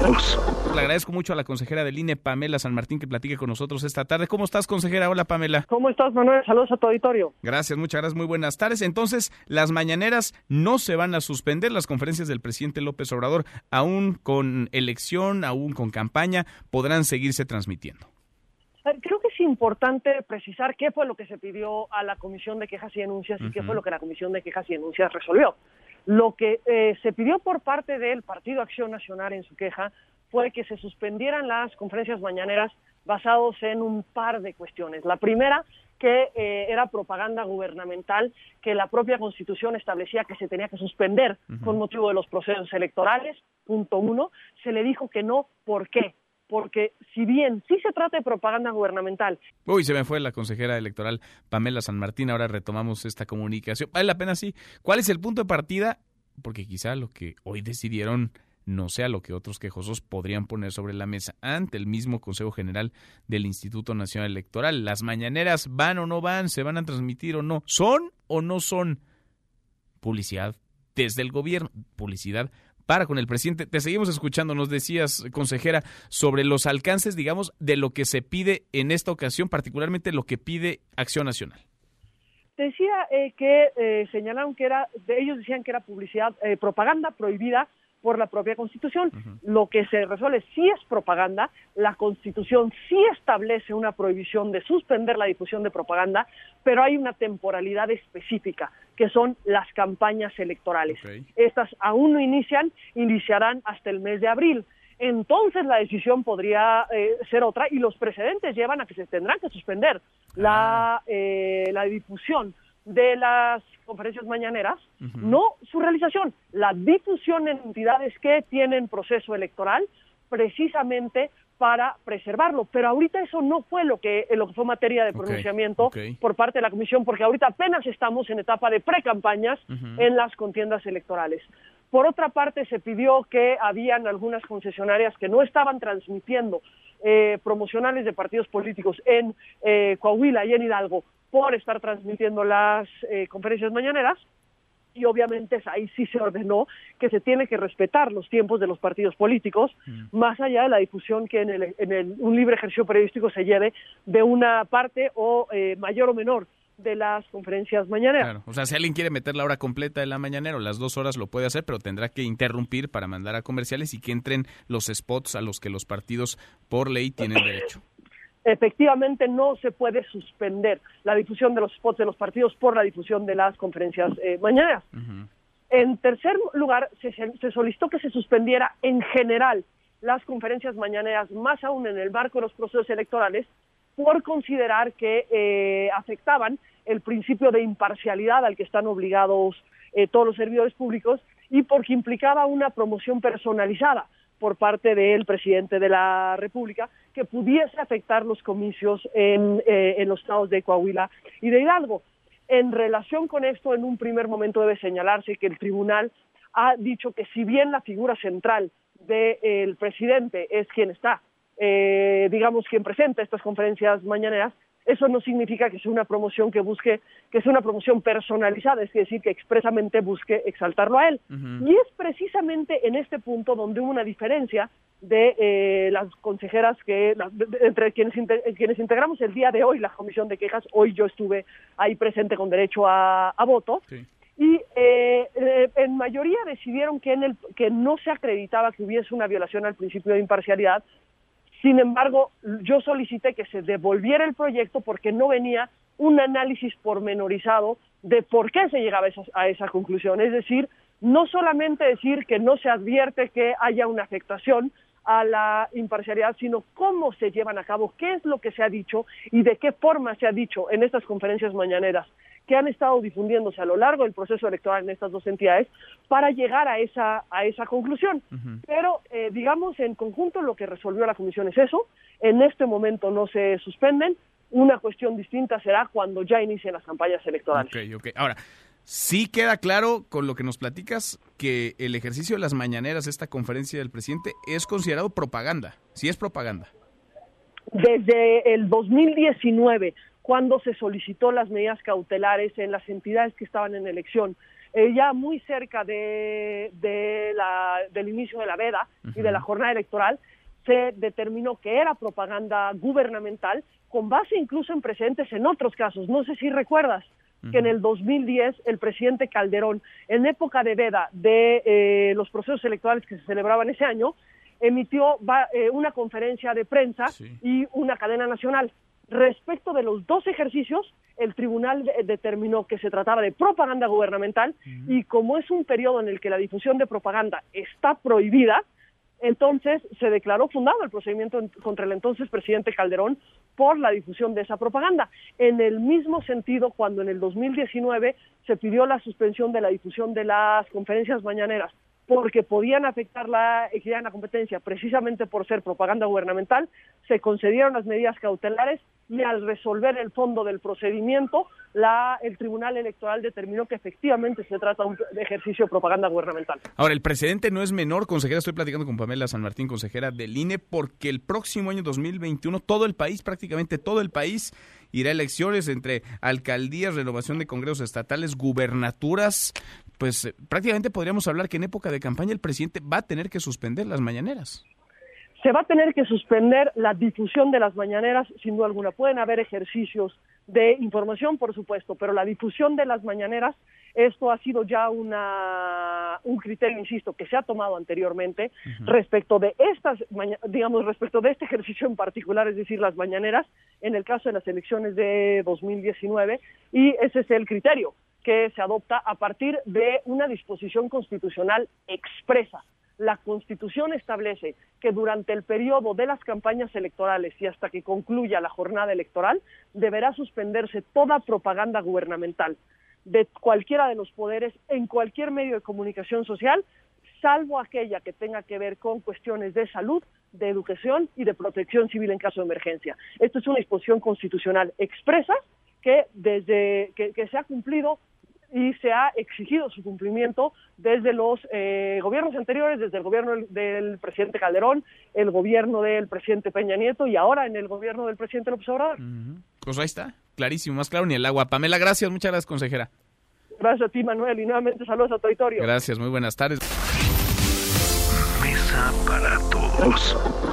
Le agradezco mucho a la consejera del INE, Pamela San Martín, que platique con nosotros esta tarde. ¿Cómo estás, consejera? Hola, Pamela. ¿Cómo estás, Manuel? Saludos a tu auditorio. Gracias, muchas gracias. Muy buenas tardes. Entonces, las mañaneras no se van a suspender. Las conferencias del presidente López Obrador, aún con elección, aún con campaña, podrán seguirse transmitiendo. Creo que es importante precisar qué fue lo que se pidió a la Comisión de Quejas y Denuncias y qué fue lo que la Comisión de Quejas y Denuncias resolvió. Lo que eh, se pidió por parte del Partido Acción Nacional en su queja fue que se suspendieran las conferencias mañaneras basados en un par de cuestiones. La primera, que eh, era propaganda gubernamental, que la propia Constitución establecía que se tenía que suspender con motivo de los procesos electorales. Punto uno. Se le dijo que no. ¿Por qué? Porque si bien sí se trata de propaganda gubernamental. Uy, se me fue la consejera electoral Pamela San Martín, ahora retomamos esta comunicación. Vale la pena, sí. ¿Cuál es el punto de partida? Porque quizá lo que hoy decidieron no sea lo que otros quejosos podrían poner sobre la mesa ante el mismo Consejo General del Instituto Nacional Electoral. ¿Las mañaneras van o no van? ¿Se van a transmitir o no? ¿Son o no son publicidad desde el gobierno? Publicidad para con el presidente. Te seguimos escuchando, nos decías, consejera, sobre los alcances, digamos, de lo que se pide en esta ocasión, particularmente lo que pide Acción Nacional. Decía eh, que eh, señalaron que era, ellos decían que era publicidad, eh, propaganda prohibida por la propia Constitución. Lo que se resuelve sí es propaganda, la Constitución sí establece una prohibición de suspender la difusión de propaganda, pero hay una temporalidad específica, que son las campañas electorales. Estas aún no inician, iniciarán hasta el mes de abril. Entonces la decisión podría eh, ser otra y los precedentes llevan a que se tendrán que suspender la, ah. eh, la difusión de las conferencias mañaneras, no su realización, la difusión en entidades que tienen proceso electoral, precisamente para preservarlo. Pero ahorita eso no fue lo que, lo que fue materia de pronunciamiento por parte de la Comisión, porque ahorita apenas estamos en etapa de precampañas en las contiendas electorales. Por otra parte, se pidió que habían algunas concesionarias que no estaban transmitiendo eh, promocionales de partidos políticos en eh, Coahuila y en Hidalgo por estar transmitiendo las eh, conferencias mañaneras y obviamente ahí sí se ordenó que se tiene que respetar los tiempos de los partidos políticos, mm. más allá de la difusión que en, el, en el, un libre ejercicio periodístico se lleve de una parte o eh, mayor o menor de las conferencias mañaneras. Claro. O sea, si alguien quiere meter la hora completa de la mañanera o las dos horas lo puede hacer, pero tendrá que interrumpir para mandar a comerciales y que entren los spots a los que los partidos por ley tienen derecho efectivamente no se puede suspender la difusión de los spots de los partidos por la difusión de las conferencias eh, mañaneras. En tercer lugar, se, solicitó que se suspendiera en general las conferencias mañaneras, más aún en el marco de los procesos electorales, por considerar que eh, afectaban el principio de imparcialidad al que están obligados eh, todos los servidores públicos y porque implicaba una promoción personalizada por parte del presidente de la República que pudiese afectar los comicios en, eh, en los estados de Coahuila y de Hidalgo. En relación con esto, en un primer momento debe señalarse que el tribunal ha dicho que si bien la figura central del presidente es quien está, eh, digamos, quien presenta estas conferencias mañaneras, eso no significa que sea una promoción que busque, que sea una promoción personalizada, es decir, que expresamente busque exaltarlo a él. Y es precisamente en este punto donde hubo una diferencia de eh, las consejeras que entre quienes quienes integramos el día de hoy la comisión de quejas. Hoy yo estuve ahí presente con derecho a, voto. Y eh, eh, en mayoría decidieron que en el que no se acreditaba que hubiese una violación al principio de imparcialidad sin embargo, yo solicité que se devolviera el proyecto porque no venía un análisis pormenorizado de por qué se llegaba a esa, conclusión. Es decir, no solamente decir que no se advierte que haya una afectación a la imparcialidad, sino cómo se llevan a cabo, qué es lo que se ha dicho y de qué forma se ha dicho en estas conferencias mañaneras que han estado difundiéndose a lo largo del proceso electoral en estas dos entidades para llegar a esa, a esa conclusión. Pero, eh, digamos, en conjunto lo que resolvió la Comisión es eso. En este momento no se suspenden. Una cuestión distinta será cuando ya inicien las campañas electorales. Ok, ok. Ahora, sí queda claro con lo que nos platicas que el ejercicio de las mañaneras, esta conferencia del presidente, es considerado propaganda. Sí es propaganda. Desde el 2019 cuando se solicitó las medidas cautelares en las entidades que estaban en elección eh, ya muy cerca de, la, del inicio de la veda y de la jornada electoral, se determinó que era propaganda gubernamental con base incluso en precedentes en otros casos. No sé si recuerdas que en el 2010 el presidente Calderón, en época de veda de eh, los procesos electorales que se celebraban ese año, emitió eh, una conferencia de prensa y una cadena nacional. Respecto de los dos ejercicios, el tribunal determinó que se trataba de propaganda gubernamental y como es un periodo en el que la difusión de propaganda está prohibida, entonces se declaró fundado el procedimiento contra el entonces presidente Calderón por la difusión de esa propaganda. En el mismo sentido, cuando en el 2019 se pidió la suspensión de la difusión de las conferencias mañaneras porque podían afectar la equidad en la competencia precisamente por ser propaganda gubernamental, se concedieron las medidas cautelares y al resolver el fondo del procedimiento, la, el Tribunal Electoral determinó que efectivamente se trata de un ejercicio de propaganda gubernamental. Ahora, el precedente no es menor, consejera, estoy platicando con Pamela San Martín, consejera del INE, porque el próximo año 2021 todo el país, prácticamente todo el país, irá a elecciones entre alcaldías, renovación de congresos estatales, gubernaturas, pues eh, prácticamente podríamos hablar que en época de campaña el presidente va a tener que suspender las mañaneras se va a tener que suspender la difusión de las mañaneras, sin duda alguna. Pueden haber ejercicios de información, por supuesto, pero la difusión de las mañaneras, esto ha sido ya una, un criterio, insisto, que se ha tomado anteriormente respecto de estas, digamos, respecto de este ejercicio en particular, es decir, las mañaneras, en el caso de las elecciones de 2019, y ese es el criterio que se adopta a partir de una disposición constitucional expresa la Constitución establece que durante el periodo de las campañas electorales y hasta que concluya la jornada electoral deberá suspenderse toda propaganda gubernamental de cualquiera de los poderes en cualquier medio de comunicación social, salvo aquella que tenga que ver con cuestiones de salud, de educación y de protección civil en caso de emergencia. Esto es una disposición constitucional expresa que desde que, que se ha cumplido y se ha exigido su cumplimiento desde los eh, gobiernos anteriores, desde el gobierno del, presidente Calderón, el gobierno del presidente Peña Nieto y ahora en el gobierno del presidente López Obrador. Pues ahí está, clarísimo, más claro ni el agua. Pamela, gracias, muchas gracias, consejera. Gracias a ti, Manuel, y nuevamente saludos a tu auditorio. Gracias, muy buenas tardes. Mesa para todos.